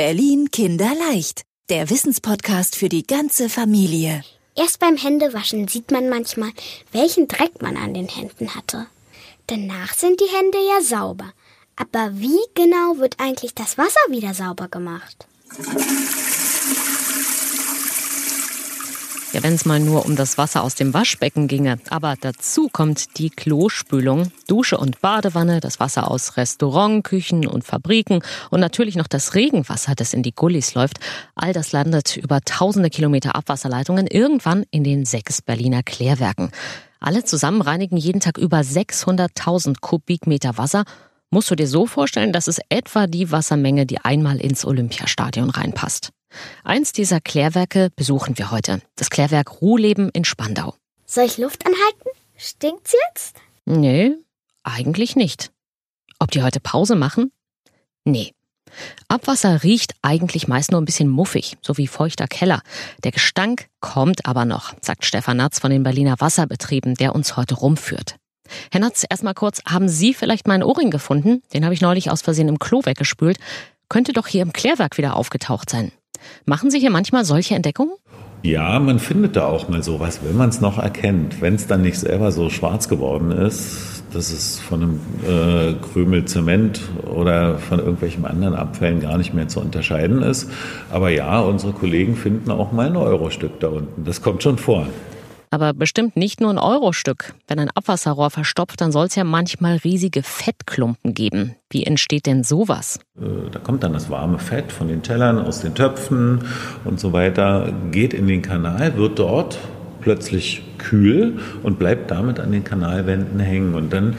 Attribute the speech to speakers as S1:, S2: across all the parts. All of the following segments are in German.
S1: Berlin Kinderleicht, der Wissenspodcast für die ganze Familie.
S2: Erst beim Händewaschen sieht man manchmal, welchen Dreck man an den Händen hatte. Danach sind die Hände ja sauber. Aber wie genau wird eigentlich das Wasser wieder sauber gemacht?
S3: Ja, wenn es mal nur um das Wasser aus dem Waschbecken ginge. Aber dazu kommt die Klospülung, Dusche und Badewanne, das Wasser aus Restaurant, Küchen und Fabriken und natürlich noch das Regenwasser, das in die Gullis läuft. All das landet über tausende Kilometer Abwasserleitungen irgendwann in den sechs Berliner Klärwerken. Alle zusammen reinigen jeden Tag über 600.000 Kubikmeter Wasser. Musst du dir so vorstellen, dass es etwa die Wassermenge, die einmal ins Olympiastadion reinpasst. Eins dieser Klärwerke besuchen wir heute. Das Klärwerk Ruhleben in Spandau.
S2: Soll ich Luft anhalten? Stinkt's jetzt?
S3: Nee, eigentlich nicht. Ob die heute Pause machen? Nee. Abwasser riecht eigentlich meist nur ein bisschen muffig, so wie feuchter Keller. Der Gestank kommt aber noch, sagt Stefan Natz von den Berliner Wasserbetrieben, der uns heute rumführt. Herr Natz, erstmal kurz, haben Sie vielleicht meinen Ohrring gefunden? Den habe ich neulich aus Versehen im Klo weggespült. Könnte doch hier im Klärwerk wieder aufgetaucht sein. Machen Sie hier manchmal solche Entdeckungen?
S4: Ja, man findet da auch mal sowas, wenn man es noch erkennt. Wenn es dann nicht selber so schwarz geworden ist, dass es von einem äh, Krümel Zement oder von irgendwelchen anderen Abfällen gar nicht mehr zu unterscheiden ist. Aber ja, unsere Kollegen finden auch mal ein Eurostück da unten. Das kommt schon vor.
S3: Aber bestimmt nicht nur ein Eurostück. Wenn ein Abwasserrohr verstopft, dann soll es ja manchmal riesige Fettklumpen geben. Wie entsteht denn sowas?
S4: Äh, da kommt dann das warme Fett von den Tellern, aus den Töpfen und so weiter, geht in den Kanal, wird dort plötzlich kühl und bleibt damit an den Kanalwänden hängen. Und dann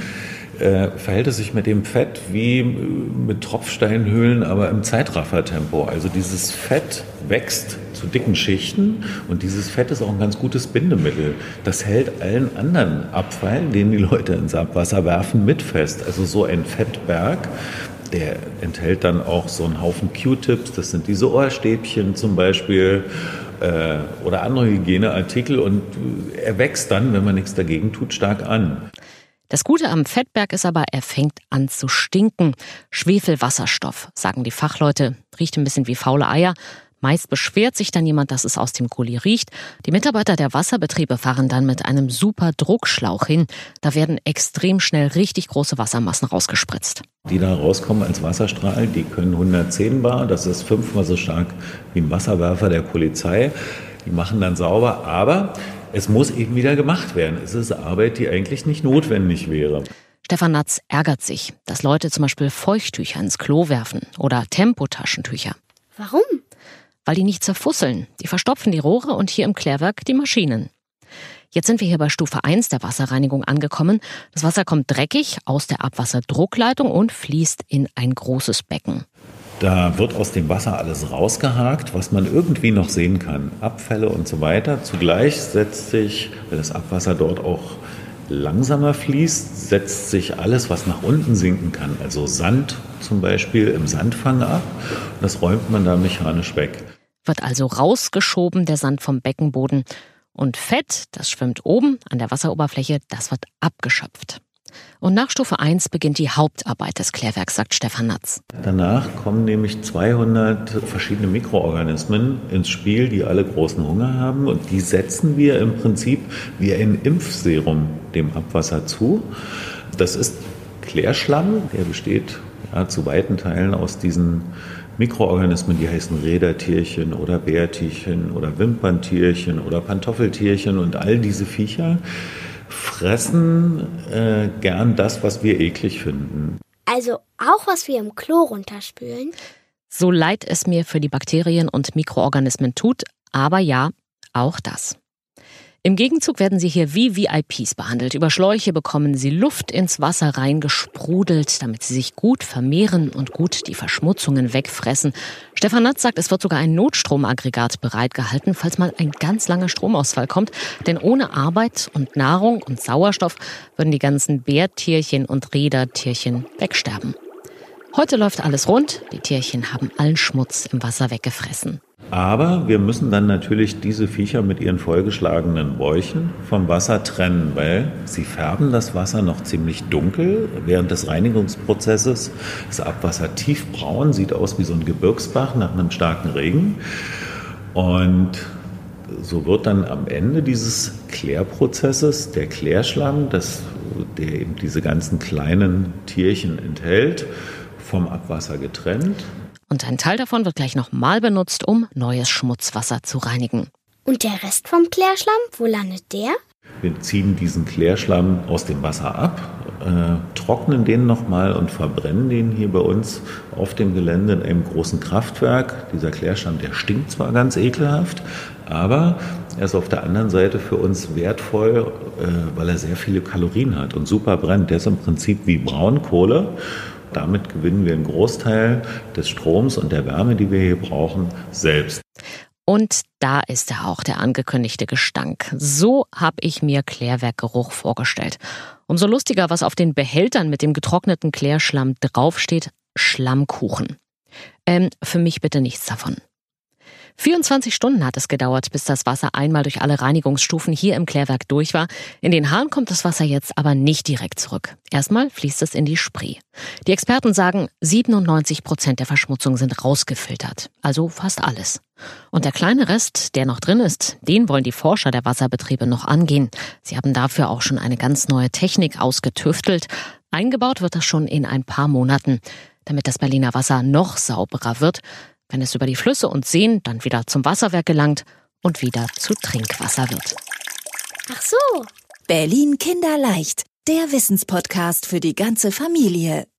S4: äh, verhält es sich mit dem Fett wie äh, mit Tropfsteinhöhlen, aber im Zeitraffertempo. Also dieses Fett wächst zu dicken Schichten und dieses Fett ist auch ein ganz gutes Bindemittel. Das hält allen anderen Abfall, den die Leute ins Abwasser werfen, mit fest. Also so ein Fettberg, der enthält dann auch so einen Haufen Q-Tips, das sind diese Ohrstäbchen zum Beispiel äh, oder andere Hygieneartikel und er wächst dann, wenn man nichts dagegen tut, stark an.
S3: Das Gute am Fettberg ist aber, er fängt an zu stinken. Schwefelwasserstoff, sagen die Fachleute, riecht ein bisschen wie faule Eier, Meist beschwert sich dann jemand, dass es aus dem Gully riecht. Die Mitarbeiter der Wasserbetriebe fahren dann mit einem super Druckschlauch hin. Da werden extrem schnell richtig große Wassermassen rausgespritzt.
S4: Die da rauskommen als Wasserstrahl, die können 110 Bar. Das ist fünfmal so stark wie ein Wasserwerfer der Polizei. Die machen dann sauber, aber es muss eben wieder gemacht werden. Es ist Arbeit, die eigentlich nicht notwendig wäre.
S3: Stefan Natz ärgert sich, dass Leute zum Beispiel Feuchttücher ins Klo werfen oder Tempotaschentücher.
S2: Warum?
S3: weil die nicht zerfusseln. Die verstopfen die Rohre und hier im Klärwerk die Maschinen. Jetzt sind wir hier bei Stufe 1 der Wasserreinigung angekommen. Das Wasser kommt dreckig aus der Abwasserdruckleitung und fließt in ein großes Becken.
S4: Da wird aus dem Wasser alles rausgehakt, was man irgendwie noch sehen kann. Abfälle und so weiter. Zugleich setzt sich, weil das Abwasser dort auch langsamer fließt, setzt sich alles, was nach unten sinken kann, also Sand zum Beispiel im Sandfang ab. Das räumt man da mechanisch weg
S3: wird also rausgeschoben, der Sand vom Beckenboden. Und Fett, das schwimmt oben an der Wasseroberfläche, das wird abgeschöpft. Und nach Stufe 1 beginnt die Hauptarbeit des Klärwerks, sagt Stefan Natz.
S4: Danach kommen nämlich 200 verschiedene Mikroorganismen ins Spiel, die alle großen Hunger haben. Und die setzen wir im Prinzip wie ein Impfserum dem Abwasser zu. Das ist Klärschlamm, der besteht ja, zu weiten Teilen aus diesen Mikroorganismen, die heißen Rädertierchen oder Bärtierchen oder Wimperntierchen oder Pantoffeltierchen und all diese Viecher fressen äh, gern das, was wir eklig finden.
S2: Also auch was wir im Klo runterspülen?
S3: So leid es mir für die Bakterien und Mikroorganismen tut, aber ja, auch das. Im Gegenzug werden sie hier wie VIPs behandelt. Über Schläuche bekommen sie Luft ins Wasser reingesprudelt, damit sie sich gut vermehren und gut die Verschmutzungen wegfressen. Stefan Natz sagt, es wird sogar ein Notstromaggregat bereitgehalten, falls mal ein ganz langer Stromausfall kommt. Denn ohne Arbeit und Nahrung und Sauerstoff würden die ganzen Bärtierchen und Rädertierchen wegsterben. Heute läuft alles rund. Die Tierchen haben allen Schmutz im Wasser weggefressen.
S4: Aber wir müssen dann natürlich diese Viecher mit ihren vollgeschlagenen Bäuchen vom Wasser trennen, weil sie färben das Wasser noch ziemlich dunkel während des Reinigungsprozesses. Das Abwasser tiefbraun, sieht aus wie so ein Gebirgsbach nach einem starken Regen. Und so wird dann am Ende dieses Klärprozesses der Klärschlamm, das, der eben diese ganzen kleinen Tierchen enthält, vom Abwasser getrennt.
S3: Und ein Teil davon wird gleich nochmal benutzt, um neues Schmutzwasser zu reinigen.
S2: Und der Rest vom Klärschlamm, wo landet der?
S4: Wir ziehen diesen Klärschlamm aus dem Wasser ab, äh, trocknen den nochmal und verbrennen den hier bei uns auf dem Gelände in einem großen Kraftwerk. Dieser Klärschlamm, der stinkt zwar ganz ekelhaft, aber er ist auf der anderen Seite für uns wertvoll, äh, weil er sehr viele Kalorien hat und super brennt. Der ist im Prinzip wie Braunkohle. Damit gewinnen wir einen Großteil des Stroms und der Wärme, die wir hier brauchen, selbst.
S3: Und da ist er auch, der angekündigte Gestank. So habe ich mir Klärwerkgeruch vorgestellt. Umso lustiger, was auf den Behältern mit dem getrockneten Klärschlamm draufsteht, Schlammkuchen. Ähm, für mich bitte nichts davon. 24 Stunden hat es gedauert, bis das Wasser einmal durch alle Reinigungsstufen hier im Klärwerk durch war. In den Hahn kommt das Wasser jetzt aber nicht direkt zurück. Erstmal fließt es in die Spree. Die Experten sagen, 97 Prozent der Verschmutzung sind rausgefiltert. Also fast alles. Und der kleine Rest, der noch drin ist, den wollen die Forscher der Wasserbetriebe noch angehen. Sie haben dafür auch schon eine ganz neue Technik ausgetüftelt. Eingebaut wird das schon in ein paar Monaten. Damit das Berliner Wasser noch sauberer wird, wenn es über die Flüsse und Seen dann wieder zum Wasserwerk gelangt und wieder zu Trinkwasser wird.
S2: Ach so.
S1: Berlin Kinderleicht, der Wissenspodcast für die ganze Familie.